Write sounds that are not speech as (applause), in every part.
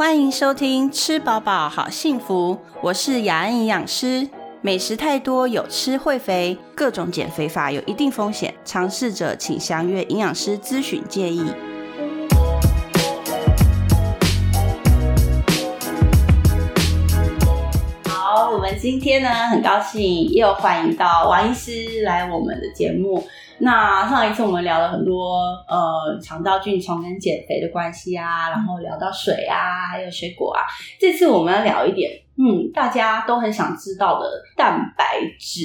欢迎收听《吃饱饱好幸福》，我是雅安营养师。美食太多有吃会肥，各种减肥法有一定风险，尝试者请详阅营养师咨询建议。好，我们今天呢很高兴又欢迎到王医师来我们的节目。那上一次我们聊了很多呃肠道菌虫跟减肥的关系啊，然后聊到水啊，还有水果啊。这次我们要聊一点，嗯，大家都很想知道的蛋白质，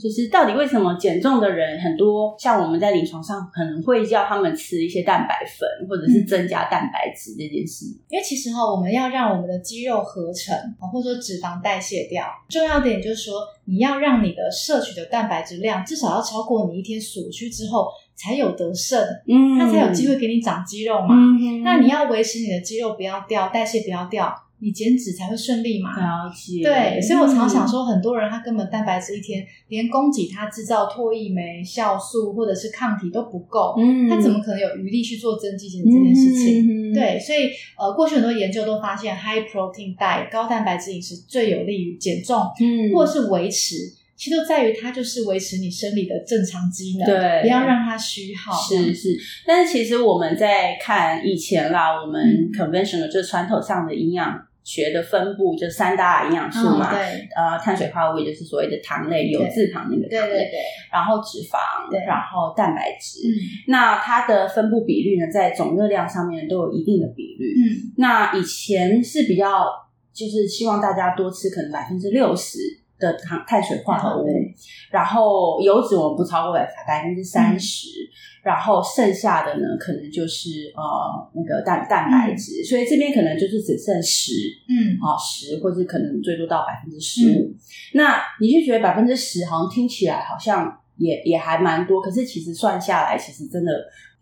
就是到底为什么减重的人很多，像我们在临床上可能会叫他们吃一些蛋白粉，或者是增加蛋白质这件事。因为其实哈，我们要让我们的肌肉合成，或者说脂肪代谢掉，重要点就是说，你要让你的摄取的蛋白质量至少要超过你一天所需之后，才有得胜，嗯它才有机会给你长肌肉嘛。嗯那你要维持你的肌肉不要掉，代谢不要掉，你减脂才会顺利嘛。了解，对，所以我常想说，很多人他根本蛋白质一天连供给他制造唾液酶、酵素或者是抗体都不够，嗯他怎么可能有余力去做增肌减脂这件事情？嗯，对，所以呃，过去很多研究都发现，high protein diet 高蛋白质饮食最有利于减重，嗯或者是维持。其实都在于它就是维持你生理的正常机能，对不要让它虚耗。是是，但是其实我们在看以前啦，我们嗯 conventional 就是传统上的营养学的分布，就三大营养素嗯，嘛，对。呃，碳水化合物也就是所谓的糖类，有字旁那个糖类，对对对，然后脂肪，对。然后蛋白质。嗯。那它的分布比率呢，在总热量上面都有一定的比率。嗯。那以前是比较，就是希望大家多吃可能百分之六十的糖碳水化合物，然后油脂我们不超过百百分之三十，嗯然后剩下的呢，可能就是呃那个蛋蛋白质，所以这边可能就是只剩十嗯。啊十，或者可能最多到百分之十五。那你就觉得百分之十好像听起来好像也也还蛮多，可是其实算下来，其实真的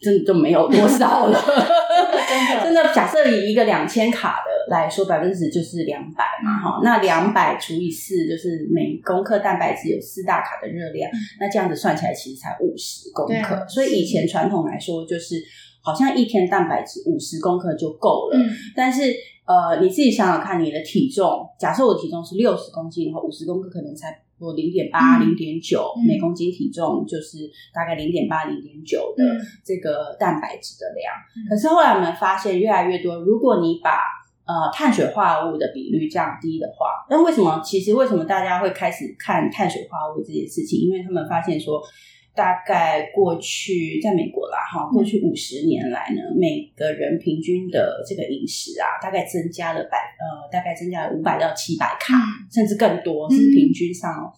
真的就没有多少了。(laughs) 真的假设以一个两千卡的来说，百分之十就是两百嘛，哈，那两百除以四就是每公克蛋白质有四大卡的热量，那这样子算起来其实才五十公克。所以以前传统来说，就是好像一天蛋白质五十公克就够了。嗯但是呃，你自己想想看，你的体重，假设我体重是六十公斤，然后五十公克可能才我零点八、嗯零点九嗯每公斤体重，就是大概零点八、零点九的嗯这个蛋白质的量。嗯可是后来我们发现，越来越多，如果你把呃碳水化合物的比率降低的话，那为什么？其实为什么大家会开始看碳水化合物这件事情？因为他们发现说。大概过去在美国啦，哈，过去五十年来呢，每个人平均的这个饮食啊，大概增加了百呃，大概增加了五百到七百卡，嗯甚至更多，这是平均上哦。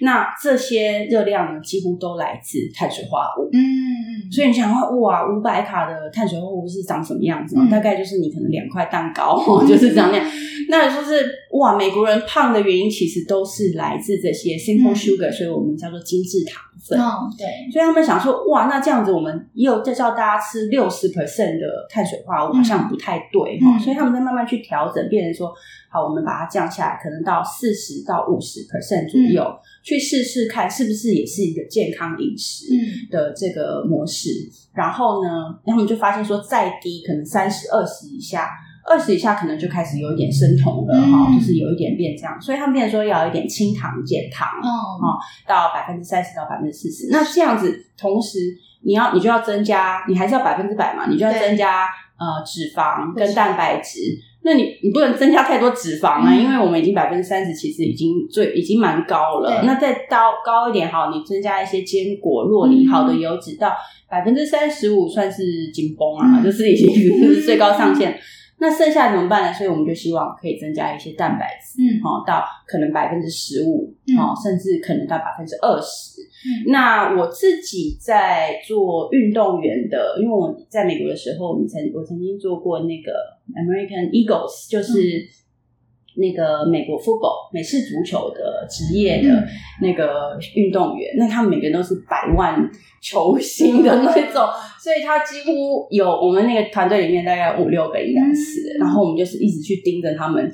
那这些热量呢，几乎都来自碳水化合物。嗯嗯，所以你想说，哇，五百卡的碳水化合物是长什么样子？嗯大概就是你可能两块蛋糕，(laughs) 就是长那样。那就是哇，美国人胖的原因其实都是来自这些 simple 嗯。sugar，、所以我们叫做精致糖分。哦对，所以他们想说，哇，那这样子我们又再叫大家吃六十 percent 的碳水化合物，好像不太对哈、嗯。所以他们在慢慢去调整，变成说，好，我们把它降下来，可能到四十到五十 percent 左右，去试试看是不是也是一个健康饮食。嗯。的这个模式，然后呢，他们就发现说，再低可能三十二十以下，二十以下可能就开始有一点生酮了哈、嗯就是有一点变这样，所以他们变成说要有一点清糖减糖，哦到百分之三十到百分之四十。那这样子，同时你要你就要增加，你还是要百分之百嘛，你就要增加呃脂肪跟蛋白质。那你你不能增加太多脂肪啊，嗯因为我们已经百分之三十，其实已经最已经蛮高了。那再到高一点好，你增加一些坚果、洛梨、嗯好的油脂到百分之三十五，算是紧绷啊，嗯就是已经 (laughs) 是最高上限。那剩下怎么办呢？所以我们就希望可以增加一些蛋白质，嗯哦，到可能百分之十五，嗯哦，甚至可能到百分之二十。嗯那我自己在做运动员的，因为我在美国的时候，我们曾我曾经做过那个 American Eagles，就是、那个美国 football 美式足球的职业的那个运动员，那他们每个人都是百万球星的那种，(laughs) 所以他几乎有我们那个团队里面大概五六个应该是，然后我们就是一直去盯着他们。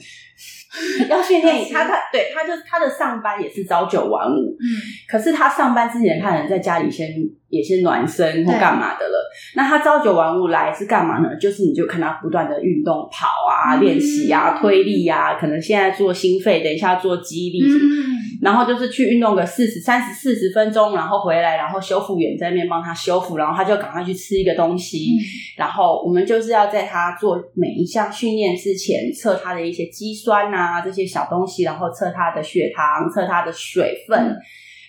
(laughs) 要训练他，他对他就他的上班也是朝九晚五，嗯，可是他上班之前，他可能在家里先也先暖身或干嘛的了。那他朝九晚五来是干嘛呢？就是你就看他不断的运动跑啊、练习啊、推力啊，可能现在做心肺，等一下做肌力什么。然后就是去运动个四十三十四十分钟，然后回来，然后修复员在那边帮他修复，然后他就赶快去吃一个东西。然后我们就是要在他做每一项训练之前测他的一些肌酸啊这些小东西，然后测他的血糖，测他的水分。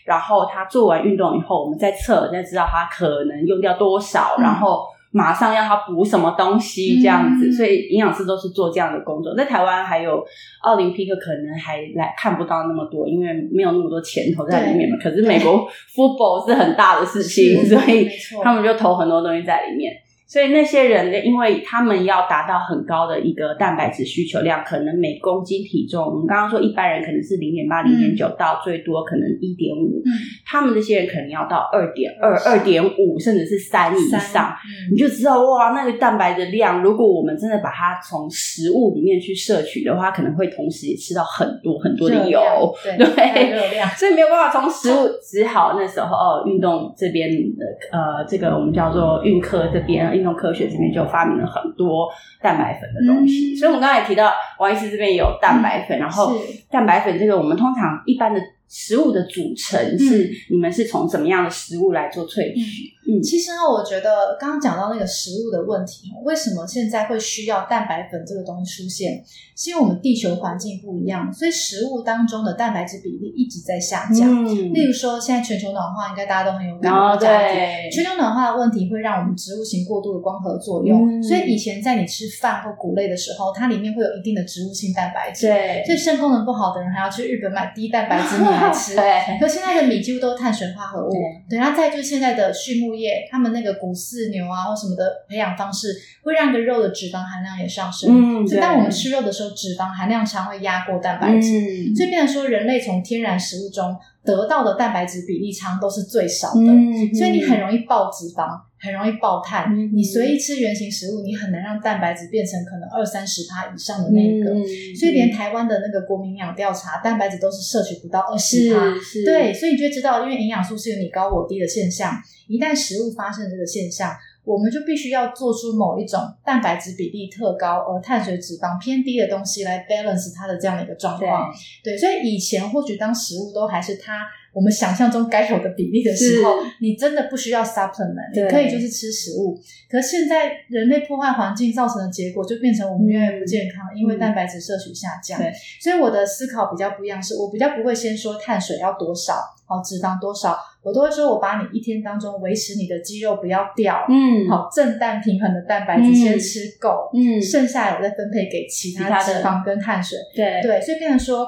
然后他做完运动以后，我们再测，再知道他可能用掉多少，然后。马上要他补什么东西这样子，所以营养师都是做这样的工作。在台湾还有奥林匹克，可能还来看不到那么多，因为没有那么多钱投在里面嘛。可是美国 football 是很大的事情，所以他们就投很多东西在里面。所以那些人，因为他们要达到很高的一个蛋白质需求量，可能每公斤体重，我们刚刚说一般人可能是零点八、零点九到最多可能一点五，他们这些人可能要到二点二、二点五，甚至是三以上，你就知道哇，那个蛋白的量，如果我们真的把它从食物里面去摄取的话，可能会同时也吃到很多很多的油，对，(laughs) 热量，所以没有办法从食物，只好那时候哦，运动这边的呃，这个我们叫做运科这边。运动科学这边就发明了很多蛋白粉的东西，所以我们刚才提到王医师这边也有蛋白粉，然后蛋白粉这个我们通常一般的。食物的组成是你们是从什么样的食物来做萃取？嗯，其实呢，我觉得刚刚讲到那个食物的问题，为什么现在会需要蛋白粉这个东西出现？是因为我们地球环境不一样，所以食物当中的蛋白质比例一直在下降。嗯，例如说现在全球暖化，应该大家都很有感。哦，对，全球暖化的问题会让我们植物型过度的光合作用，所以以前在你吃饭或谷类的时候，它里面会有一定的植物性蛋白质。对，所以肾功能不好的人还要去日本买低蛋白质米。来吃，对。可现在的米几乎都是碳水化合物，对。然后再就是现在的畜牧业，他们那个谷饲牛啊或什么的培养方式，会让个肉的脂肪含量也上升。嗯，所以当我们吃肉的时候，脂肪含量常会压过蛋白质，所以变成说人类从天然食物中得到的蛋白质比例常都是最少的，所以你很容易爆脂肪。很容易爆碳，你随意吃原形食物，你很难让蛋白质变成可能二三十趴以上的那一个。所以连台湾的那个国民营养调查，蛋白质都是摄取不到二十趴。对，所以你就知道，因为营养素是有你高我低的现象。一旦食物发生这个现象，我们就必须要做出某一种蛋白质比例特高而碳水脂肪偏低的东西来 balance 它的这样的一个状况。对，所以以前或许当食物都还是它。我们想象中该有的比例的时候，你真的不需要 supplement，你可以就是吃食物。可是现在人类破坏环境造成的结果，就变成我们越来越不健康，因为蛋白质摄取下降。所以我的思考比较不一样，是我比较不会先说碳水要多少，好脂肪多少，我都会说我把你一天当中维持你的肌肉不要掉，嗯，好正氮平衡的蛋白质先吃够，嗯，剩下我再分配给其他脂肪跟碳水。对对，所以变成说。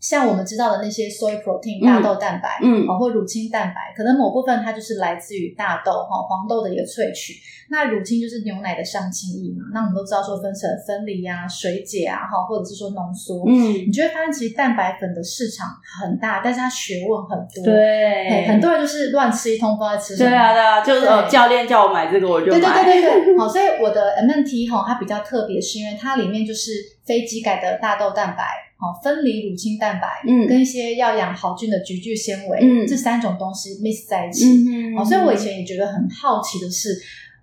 像我们知道的那些 soy protein 大豆蛋白，嗯，或乳清蛋白，可能某部分它就是来自于大豆哈黄豆的一个萃取。那乳清就是牛奶的上清液嘛。那我们都知道说分成分离啊、水解啊，哈，或者是说浓缩。嗯，你就会发现其实蛋白粉的市场很大，但是它学问很多。对，很多人就是乱吃一通，不知道吃什么。对啊，对啊，就是教练叫我买这个，我就买。对对对对对。(laughs) 好，所以我的 MNT 哈，它比较特别，是因为它里面就是非机改的大豆蛋白。好，分离乳清蛋白，嗯，跟一些要养好菌的菊苣纤维，嗯，这三种东西 mix 在一起，嗯好，所以我以前也觉得很好奇的是，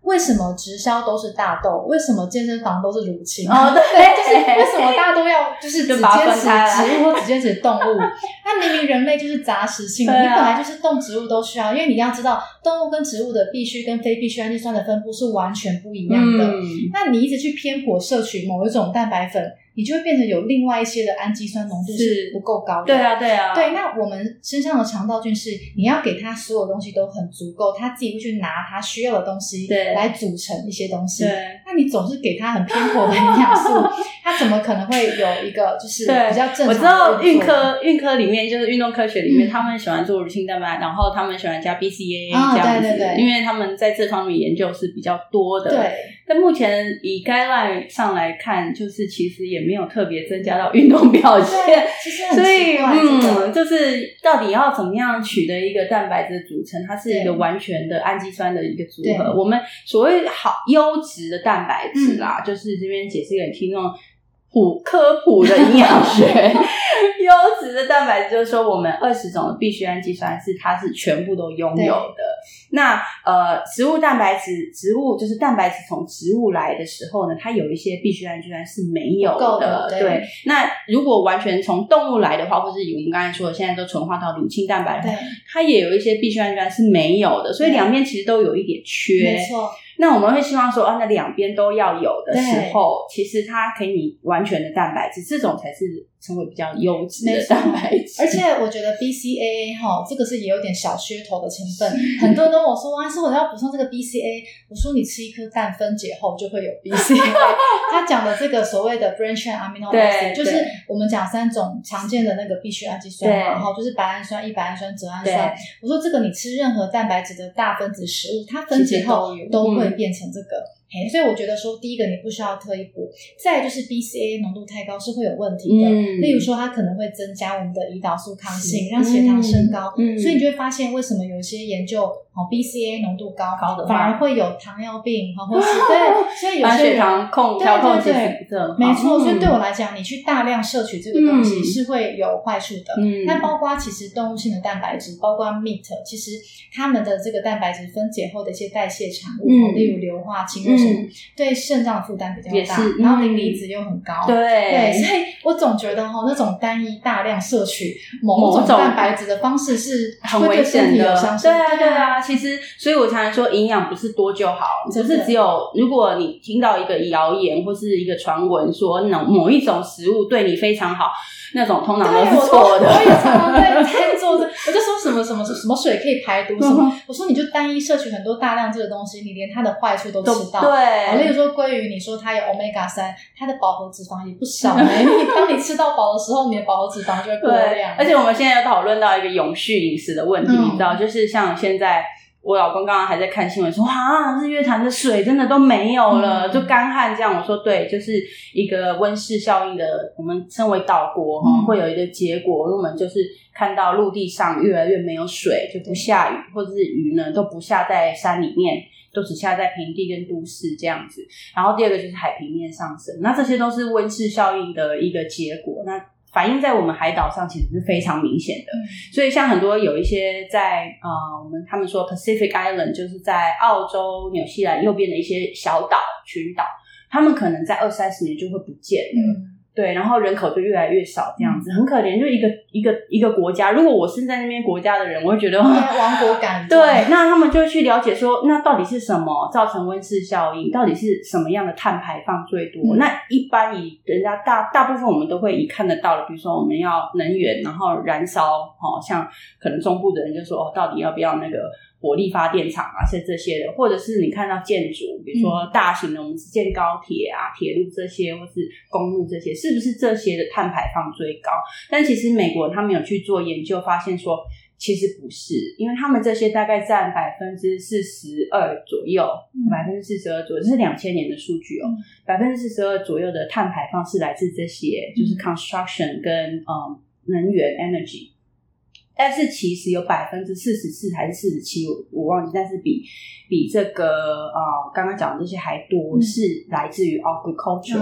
为什么直销都是大豆，为什么健身房都是乳清？哦，(laughs) 对，就是为什么大家都要就是只坚持植物或只坚持动物？那明明人类就是杂食性，你本来就是动植物都需要，因为你要知道动物跟植物的必须跟非必需氨基酸的分布是完全不一样的。那你一直去偏颇摄取某一种蛋白粉。你就会变成有另外一些的氨基酸浓度是不够高的。对啊，对啊。对，那我们身上的肠道菌是你要给它所有东西都很足够，它自己会去拿它需要的东西来组成一些东西。对。那你总是给它很偏颇的营养素，(laughs) 它怎么可能会有一个就是比较正常？我知道运科运科里面就是运动科学里面，他们喜欢做乳清蛋白，然后他们喜欢加 BCAA 这样子，因为他们在这方面研究是比较多的。对。但目前以 guideline 上来看，就是其实也没有特别增加到运动表现。其实所以，嗯，就是到底要怎么样取得一个蛋白质的组成，它是一个完全的氨基酸的一个组合。我们所谓好优质的蛋白质嗯啦，就是这边解释给听众普科普的营养学。(laughs) 优质的蛋白质就是说，我们二十种的必需氨基酸是它是全部都拥有的。那呃，植物蛋白质，植物就是蛋白质从植物来的时候呢，它有一些必需氨基酸是没有的对对，那如果完全从动物来的话，或是以我们刚才说的，现在都纯化到乳清蛋白的话，对，它也有一些必需氨基酸是没有的，所以两边其实都有一点缺没。错，那我们会希望说，啊，那两边都要有的时候，其实它给你完全的蛋白质，这种才是称为比较优质的蛋白质。而且我觉得 BCAA 哈，这个是也有点小噱头的成分。很多人都我说：“啊，是，我要补充这个 BCA。”我说：“你吃一颗蛋分解后就会有 BCA。(laughs) ”他讲的这个所谓的 branch chain amino acid，就是我们讲三种常见的那个必需氨基酸嘛，然后就是白氨酸、异白氨酸、泽氨酸。我说这个你吃任何蛋白质的大分子食物，它分解后都都有会变成这个。嘿，所以我觉得说，第一个你不需要特意补，再就是 BCA 浓度太高是会有问题的。嗯例如说，它可能会增加我们的胰岛素抗性，让血糖升高。所以你就会发现，为什么有些研究哦 BCA 浓度高高的话反而会有糖尿病，哈，或是对，(laughs) 所以有些血糖控对调控其对对实。没错，所以对我嗯来讲，你去大量摄取这个东西嗯是会有坏处的。嗯那包括其实动物性的蛋白质，包括 meat，其实它们的这个蛋白质分解后的一些代谢产物，嗯例如硫化氢或什么，嗯对肾脏的负担比较大然后嗯磷离子又很高。对对，所以我总觉得哈，那种单一大量摄取某种蛋白质的方式是很危会对身险的体有伤，对害。啊，对啊。其实，所以我常常说，营养不是多就好，不真的是只有如果你听到一个谣言或是一个传闻说某某一种食物对你非常好，那种通常，是错的。我也常常在在做这，我就说什么什么什么水可以排毒什嗯么，我说你就单一摄取很多大量这个东西，你连它的坏处都都吃到。啊，例对如，说鲑鱼，你说它有 omega 三，它的饱和脂肪也不少呢。(laughs) 你当你吃到饱的时候，你的饱和脂肪就会过对量。，而且我们现在又讨论到一个永续饮食的问题，嗯你知道，就是像现在。我老公刚刚还在看新闻说，啊，日月潭的水真的都没有了，嗯就干旱这样。我说对，就是一个温室效应的，我们称为岛国哈、嗯会有一个结果，我们就是看到陆地上越来越没有水，就不下雨，或者是雨呢都不下在山里面。都只下在平地跟都市这样子，然后第二个就是海平面上升，那这些都是温室效应的一个结果。那反映在我们海岛上其实是非常明显的。嗯所以像很多有一些在呃，我们他们说 Pacific Island，就是在澳洲、纽西兰右边的一些小岛群岛，他们可能在二三十年就会不见了。嗯，对，然后人口就越来越少，这样子很可怜。就一个一个一个国家，如果我是在那边国家的人，我会觉得。对亡国感。(laughs) 对，那他们就去了解说，那到底是什么造成温室效应？到底是什么样的碳排放最多？嗯那一般以人家大大部分我们都会以看得到的，比如说我们要能源，然后燃烧，哦，像可能中部的人就说，哦，到底要不要那个火力发电厂啊，是这些的，或者是你看到建筑，比如说大型的，我们是建高铁啊、铁路这些，或是公路这些，是不是这些的碳排放最高？但其实美国他们有去做研究，发现说其实不是，因为他们这些大概占百分之四十二左右，百分之四十二左右，这是两千年的数据哦嗯，百分之四十二左右的碳排放是来自这些，就是嗯 construction 跟嗯能源 energy。但是其实有百分之四十四还是四十七，我我忘记，但是比比这个呃刚刚讲的这些还多，嗯是来自于 agriculture，、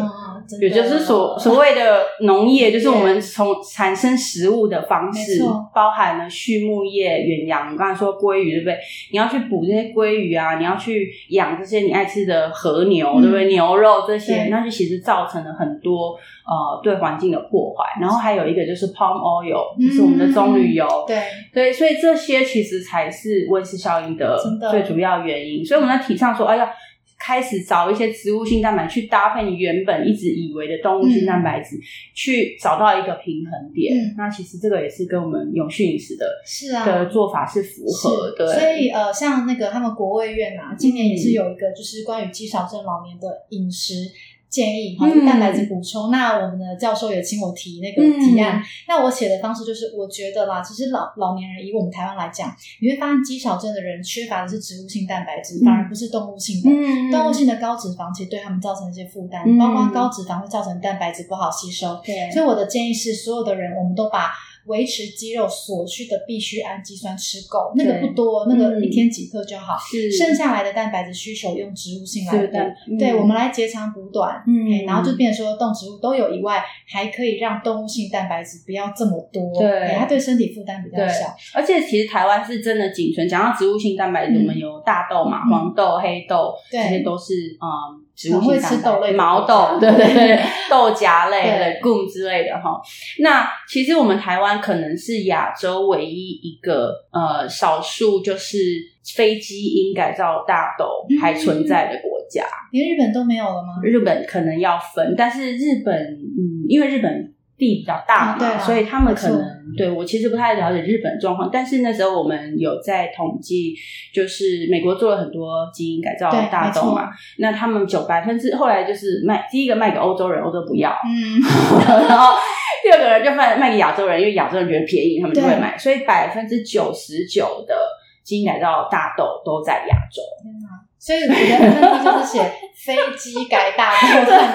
也就是所所谓的农业，就是我们从产生食物的方式，包含了畜牧业、远洋。我刚才说鲑鱼，对不对？你要去捕这些鲑鱼啊，你要去养这些你爱吃的和牛，嗯对不对？牛肉这些，那就其实造成了很多呃对环境的破坏。然后还有一个就是 palm oil，就是我们的棕榈油。对，对，所以这些其实才是温室效应的最主要原因。所以我们在提倡说，哎呀，开始找一些植物性蛋白去搭配你原本一直以为的动物性蛋白质，去找到一个平衡点。嗯那其实这个也是跟我们永续饮食的是啊，的做法是符合的。所以呃，像那个他们国卫院啊，今年也是有一个就是关于肌少症老年的饮食。建议，哈，嗯蛋白质补充。那我们的教授也请我提那个提案。那我写的方式就是，我觉得啦，其实老老年人以我们台湾来讲，你会发现肌少症的人缺乏的是植物性蛋白质，嗯反而不是动物性的。嗯动物性的高脂肪其实对他们造成一些负担，嗯包括高脂肪会造成蛋白质不好吸收。对，所以我的建议是，所有的人我们都把维持肌肉所需的必需氨基酸吃够，那个不多，那个嗯。一天几克就好。是。剩下来的蛋白质需求用植物性来补对我们来截长补短，嗯。哎然后就变成说动植物都有以外，还可以让动物性蛋白质不要这么多，对。哎它对身体负担比较小。而且其实台湾是真的仅存，讲到植物性蛋白质，嗯我们有大豆嘛、嗯。黄豆、黑豆，对。这些都是嗯植物很会性蛋白吃豆类毛豆，对对对，(laughs) 豆荚类、对 legume 之类的哈。那其实我们台湾可能是亚洲唯一一个呃少数就是非基因改造大豆嗯还存在的国家。连日本都没有了吗？日本可能要分，但是日本，嗯，因为日本地比较大嘛，啊对啊。所以他们可能对我其实不太了解日本状况。但是那时候我们有在统计，就是美国做了很多基因改造对大豆嘛，那他们九百分之后来就是卖第一个卖给欧洲人，欧洲不要，嗯，然 (laughs) 后第二个人就卖卖给亚洲人，因为亚洲人觉得便宜，他们就会买，所以百分之九十九的基因改造大豆都在亚洲。所以我的问题就是写飞机改大 (laughs) 豆蛋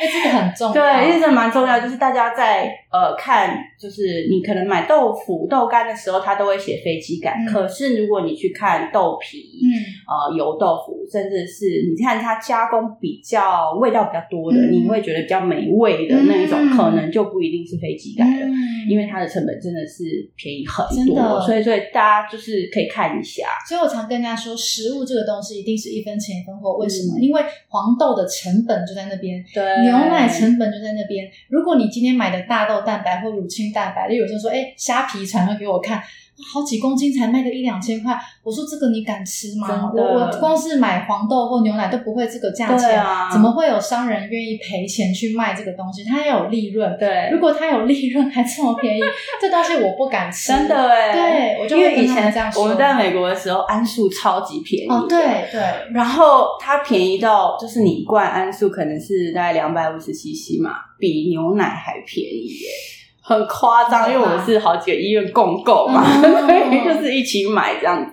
这个很重要。对，因为这蛮重要，就是大家在呃看，就是你可能买豆腐、豆干的时候，它都会写飞机改。嗯可是如果你去看豆皮，嗯，呃油豆腐，甚至是你看它加工比较味道比较多的，嗯你会觉得比较美味的那一种，嗯可能就不一定是飞机改了。嗯因为它的成本真的是便宜很真的多，所以所以大家就是可以看一下，所以我常跟人家说，食物这个东西一定是一分钱一分货。为什么？嗯因为黄豆的成本就在那边，对牛奶成本就在那边。如果你今天买的大豆蛋白或乳清蛋白，例如有些人说，哎，虾皮传了给我看。好几公斤才卖个一两千块，我说这个你敢吃吗？我我光是买黄豆或牛奶都不会这个价钱，啊。怎么会有商人愿意赔钱去卖这个东西？他要有利润，对。如果他有利润还这么便宜，(laughs) 这东西我不敢吃。真的哎，对我就因会以前这样说。我们在美国的时候，桉树超级便宜。对对，然后它便宜到，就是你一罐桉树可能是大概两百五十 CC 嘛，比牛奶还便宜耶，很夸张。因为我们是好几个医院共购嘛，嗯 (laughs) 所以就是一起买这样子。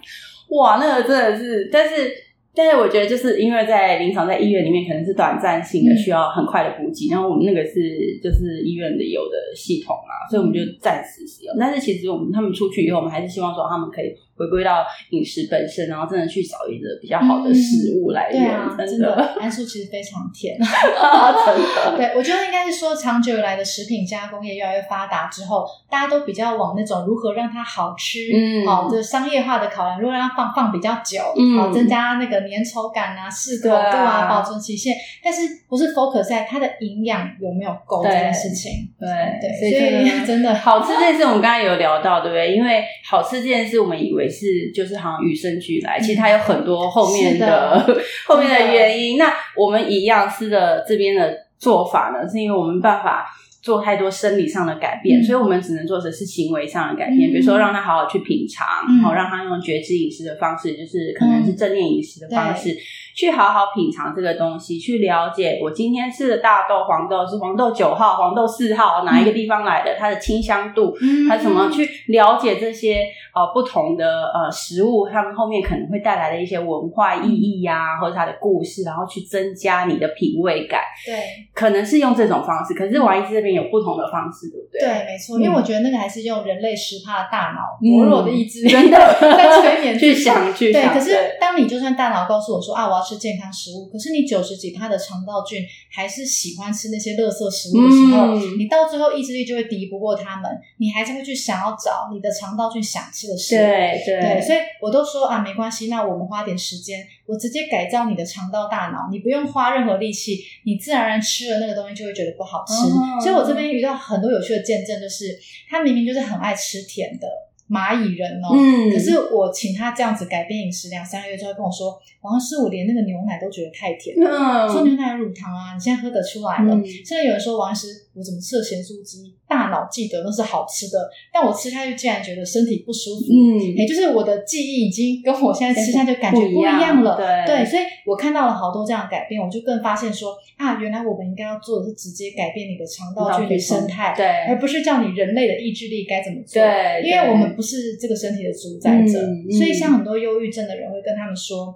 哇，那个真的是，但是但是我觉得就是因为在临床在医院里面可能是短暂性的，嗯需要很快的补给，然后我们那个是就是医院的有的系统嘛，所以我们就暂时使用。但是其实我们他们出去以后，我们还是希望说他们可以回归到饮食本身，然后真的去找一个比较好的食物来源，对啊，真真的，的，桉树其实非常甜。(laughs) 真的，(laughs) 对，我觉得应该是说，长久以来的食品加工业越来越发达之后，大家都比较往那种如何让它好吃，嗯。好、就是商业化的考量，如果让它放放比较久，嗯。好、增加那个粘稠感啊、适口度啊、啊。保存期限，但是不是 focus 在它的营养有没有够这件事情。对对，所以真的好吃这件事，我们刚才有聊到，对不对？因为好吃这件事，我们以为是就是好像与生俱来，其实它有很多后面是的 (laughs) 后面的原因。那我们以营养师的这边的做法呢，是因为我们办法。做太多生理上的改变，嗯。所以我们只能做的是行为上的改变，嗯。比如说让他好好去品尝，嗯。然后让他用觉知饮食的方式，就是可能是正念饮食的方式，去好好品尝这个东西，去了解我今天吃的大豆、黄豆是黄豆九号、黄豆四号哪一个地方来的，它的清香度，嗯它怎么去了解这些呃不同的呃食物，它们后面可能会带来的一些文化意义呀、或者它的故事，然后去增加你的品味感，对。可能是用这种方式，可是王医师这边有不同的方式，对不对？对，没错，嗯因为我觉得那个还是用人类十帕的大脑、嗯。薄弱的意志力，(laughs) 在催眠去想去对，可是当你就算大脑告诉我说啊，我要吃健康食物，可是你九十几趴的肠道菌还是喜欢吃那些垃圾食物的时候，嗯。你到最后意志力就会敌不过他们，你还是会去想要找你的肠道菌想吃的食物。对对。对，所以我都说啊，没关系，那我们花点时间，我直接改造你的肠道大脑，你不用花任何力气，你自然而然吃了那个东西就会觉得不好吃。嗯所以我这边遇到很多有趣的见证，就是他明明就是很爱吃甜的蚂蚁人哦，嗯可是我请他这样子改变饮食两三个月之后跟我说，王师我连那个牛奶都觉得太甜了。嗯说牛奶有乳糖啊，你现在喝得出来了。嗯甚至有人说王医师，我怎么吃了咸酥鸡，大大脑记得那是好吃的，但我吃下去竟然觉得身体不舒服。嗯，也就是我的记忆已经跟我现在吃下去感觉不一样了。对，所以我看到了好多这样的改变，我就更发现说啊，原来我们应该要做的是直接改变你的肠道菌的生态，对，而不是叫你人类的意志力该怎么做。对，因为我们不是这个身体的主宰者，所以像很多忧郁症的人会跟他们说。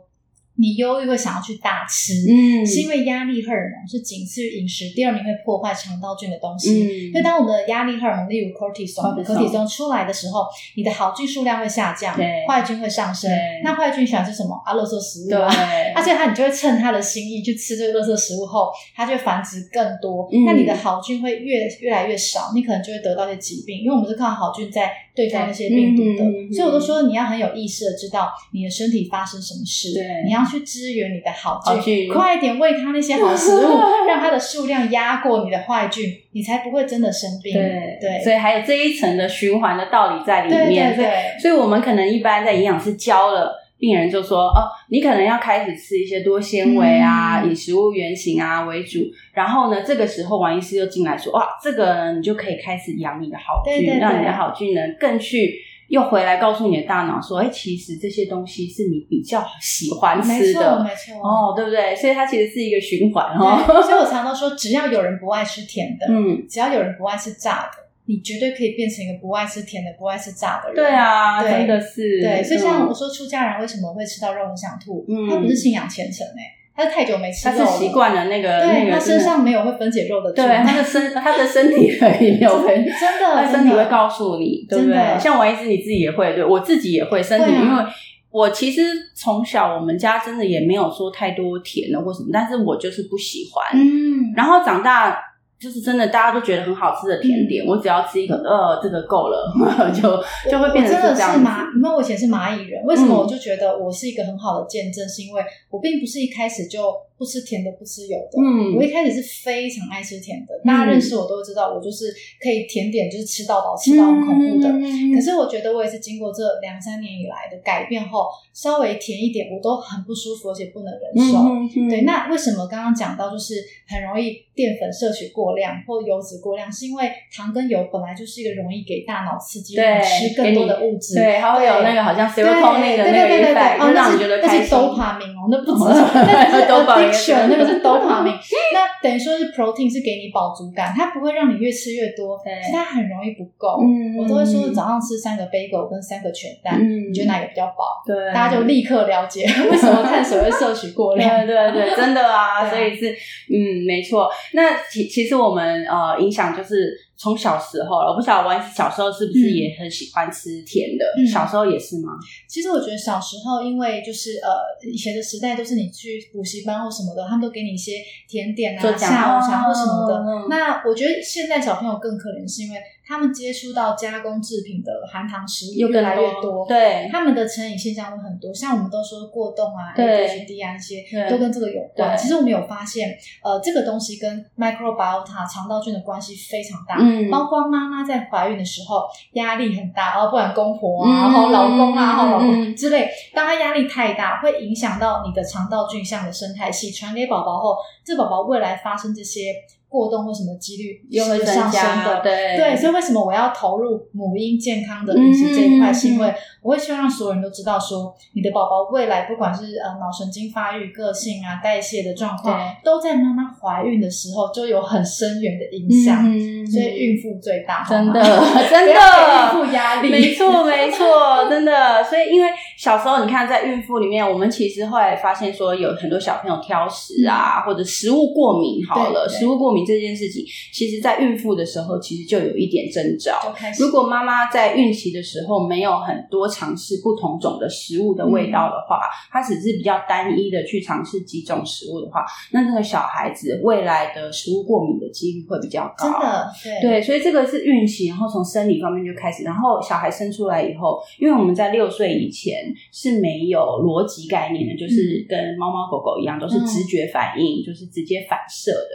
你忧郁会想要去大吃，嗯，是因为压力荷尔蒙是仅次于饮食，第二名会破坏肠道菌的东西。嗯，所以当我们的压力荷尔蒙，例如 cortisol、cortisol 出来的时候，你的好菌数量会下降，对，坏菌会上升。那坏菌喜欢吃什么？啊，垃圾食物啊。对，(laughs) 而且它你就会趁它的心意去吃这个垃圾食物后，它就会繁殖更多。那你的好菌会越越来越少，你可能就会得到一些疾病。因为我们是靠好菌在对抗那些病毒的，所以我都说你要很有意识的知道你的身体发生什么事，对，你要。去支援你的好菌，快一点喂它那些好食物，(laughs) 让它的数量压过你的坏菌，你才不会真的生病。对对，所以还有这一层的循环的道理在里面。对对，所以我们可能一般在营养师教了病人，就说哦，你可能要开始吃一些多纤维啊，以食物原型啊为主。然后呢，这个时候王医师又进来说，哇，这个你就可以开始养你的好菌，让你的好菌呢更去。又回来告诉你的大脑说：“哎，其实这些东西是你比较喜欢吃的，没错，哦，对不对？所以它其实是一个循环哦。所以我 (laughs) 常常说，只要有人不爱吃甜的，嗯，只要有人不爱吃炸的，你绝对可以变成一个不爱吃甜的、不爱吃炸的人。对啊，真的是。对，所以像我说，出家人为什么会吃到肉很想吐？嗯，他不是信仰虔诚哎。”他太久没吃肉，他是习惯了那个，对他身上没有会分解肉的，对他的身 (laughs) 他的身体也没有分，真的，他身体会告诉你，对不对？像王医师你自己也会，对我自己也会身体，因为我其实从小我们家真的也没有说太多甜的或什么，但是我就是不喜欢，嗯，然后长大。就是真的，大家都觉得很好吃的甜点，我只要吃一个，呃，这个够了，(laughs) 就就会变成真的是蚂。因为我以前是蚂蚁人，为什么我就觉得我是一个很好的见证？是因为我并不是一开始就。不吃甜的，不吃油的。嗯，我一开始是非常爱吃甜的，大家认识我都知道，我就是可以甜点就是吃到饱，吃到很恐怖的。可是我觉得我也是经过这两三年以来的改变后，稍微甜一点我都很不舒服，而且不能忍受。对，那为什么刚刚讲到就是很容易淀粉摄取过量或油脂过量，是因为糖跟油本来就是一个容易给大脑刺激、吃更多的物质。对，它会有那个好像 serotonin 的那个 effect，就让你觉得开心。那是 dopamine 哦，那不止，那是 (laughs) dopamine。选 (laughs) 那个是 dopamine，(laughs) 那等于说是 protein 是给你饱足感，它不会让你越吃越多，其实它很容易不够。我都会说早上吃三个 bagel 跟三个全蛋，你觉得哪个比较饱？对，大家就立刻了解 (laughs) 为什么碳水会摄取过量。对对对，真的啊，所以是嗯，没错。那其其实我们呃影响就是。从小时候了，我不晓得我小时候是不是也很喜欢吃甜的？小时候也是吗？其实我觉得小时候，因为就是呃，以前的时代都是你去补习班或什么的，他们都给你一些甜点啊、下午茶或什么的。那我觉得现在小朋友更可怜，是因为。他们接触到加工制品的含糖食物越来越多，对，他们的成瘾现象会很多。像我们都说过动啊、ADHD 啊那些，都跟这个有关。其实我们有发现，呃，这个东西跟 microbiota 肠道菌的关系非常大。嗯，包括妈妈在怀孕的时候压力很大，然后不管公婆啊，然后老公啊，然后老公之类，当他压力太大，会影响到你的肠道菌相的生态系，传给宝宝后，这宝宝未来发生这些。过动或什么几率又会上升的，对对，所以为什么我要投入母婴健康的饮食这一块？是因为我会希望让所有人都知道，说你的宝宝未来不管是呃脑神经发育、个性啊、代谢的状况，都在妈妈怀孕的时候就有很深远的影响。所以孕妇最大，(laughs) 真的真的孕妇压力，没错没错，真的。所以因为小时候你看在孕妇里面，我们其实会发现说有很多小朋友挑食啊，或者食物过敏。好了，食物过敏。这件事情，其实，在孕妇的时候，其实就有一点征兆。如果妈妈在孕期的时候没有很多尝试不同种的食物的味道的话，她只是比较单一的去尝试几种食物的话，那这个小孩子未来的食物过敏的几率会比较高。真的，对，所以这个是孕期，然后从生理方面就开始，然后小孩生出来以后，因为我们在六岁以前，是没有逻辑概念的，就是跟猫猫狗狗一样，都是直觉反应，就是直接反射的。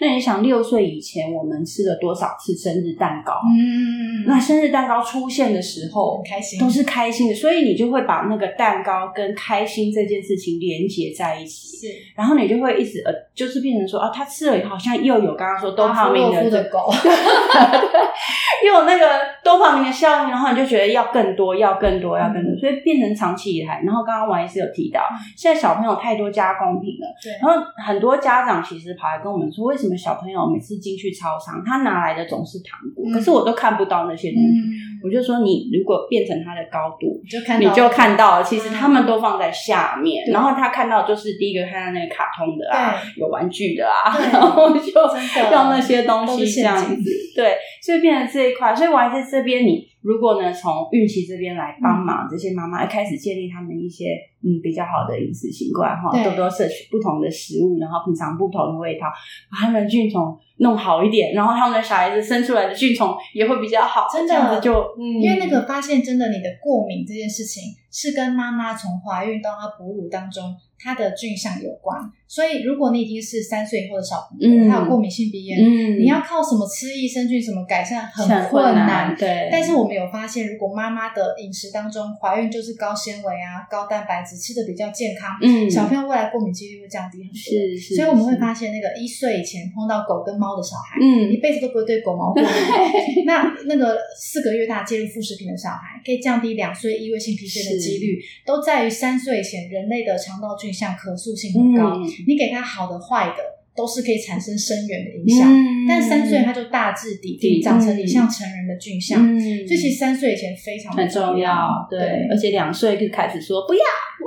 那你想，六岁以前我们吃了多少次生日蛋糕？嗯，那生日蛋糕出现的时候，开心，都是开心的，所以你就会把那个蛋糕跟开心这件事情连接在一起。是然后你就会一直呃，就是变成说啊，他吃了以后好像又有刚刚说多巴胺的这洛夫的狗，(laughs) 又有那个多巴胺的效应，然后你就觉得要更多，要更多，要更多，所以变成长期以来。然后刚刚王医师有提到，现在小朋友太多加工品了，对，然后很多家长其实跑来跟我们说，为什么小朋友每次进去超商，他拿来的总是糖果，嗯可是我都看不到那些东西。嗯，我就说，你如果变成它的高度，就看到你就看到了，其实嗯他们都放在下面，对然后他看到就是第一个看到那个卡通的啊，有玩具的啊，然后就用那些东西这样子，对，所以变成这一块。所以我还在这边，你如果呢从孕期这边来帮忙这些妈妈，开始建立他们一些嗯比较好的饮食习惯哈，多多摄取不同的食物，然后品尝不同的味道，把他们的菌虫弄好一点，然后他们的小孩子生出来的菌虫也会比较好，真的。就嗯，因为那个发现真的你的过敏这件事情是跟妈妈从怀孕到她哺乳当中她的菌相有关，所以如果你已经是三岁以后的小朋友，嗯。他有过敏性鼻炎，嗯，你要靠什么吃益生菌什么改善很很困难，对，但是我们有发现，如果妈妈的饮食当中怀孕就是高纤维啊、高蛋白质，吃的比较健康，嗯。小朋友未来过敏几率会降低很多。是是，所以我们会发现，那个一岁以前碰到狗跟猫的小孩，嗯。一辈子都不会对狗毛过敏。(laughs) 那那个四个月大介入副食品的小孩，可以降低两岁异位性皮炎的几率，都在于三岁以前人类的肠道菌相可塑性很高。嗯你给他好的、坏的，都是可以产生深远的影响。嗯但三岁他就大致底长成你嗯像成人的菌相。嗯，所以其实三岁以前非常的很重要，对，而且两岁就开始说不要，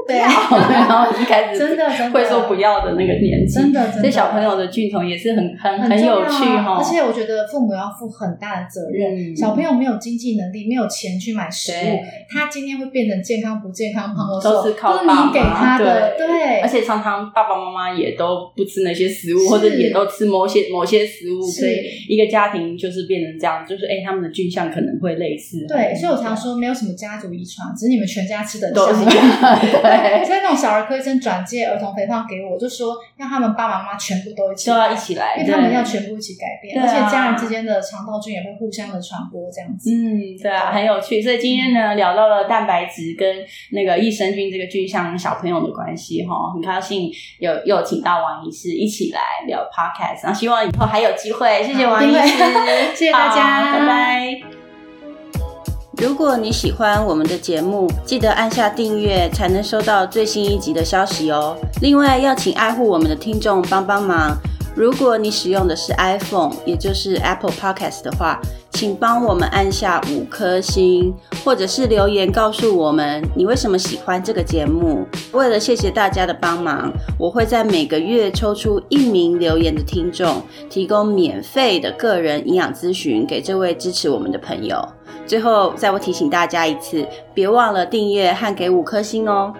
对，然后就开始真的真的。会说不要的那个年纪，真的真的。所以小朋友的菌虫也是很很很有趣哈，而且我觉得父母要负很大的责任。嗯。小朋友没有经济能力，没有钱去买食物，他今天会变成健康不健康、胖或瘦，都是靠都爸你给他的，对对，而且常常爸爸妈妈也都不吃那些食物，或者也都吃某些某些食物，所以一个家庭就是变成这样，就是哎、他们的菌相可能会类似。对，所以我常说没有什么家族遗传，只是你们全家吃的都是一像样，对，所以那种小儿科医生转介儿童肥胖给我，就说让他们爸爸妈妈全部都一起都要一起来，因为他们要全部一起改变，而且家人之间的肠道菌也会互相的传播，这样子。嗯，对啊，很有趣。所以今天呢，聊到了蛋白质跟那个益生菌这个菌相小朋友的关系哈，很高兴有又请到王医师一起来聊 podcast，然后希望以后还有机会。谢谢王医师，谢谢大家拜拜。如果你喜欢我们的节目，记得按下订阅，才能收到最新一集的消息哦。另外，要请爱护我们的听众帮帮忙。如果你使用的是 iPhone，也就是 Apple Podcast 的话，请帮我们按下五颗星，或者是留言告诉我们你为什么喜欢这个节目。为了谢谢大家的帮忙，我会在每个月抽出一名留言的听众，提供免费的个人营养咨询给这位支持我们的朋友。最后，再我提醒大家一次，别忘了订阅和给五颗星哦。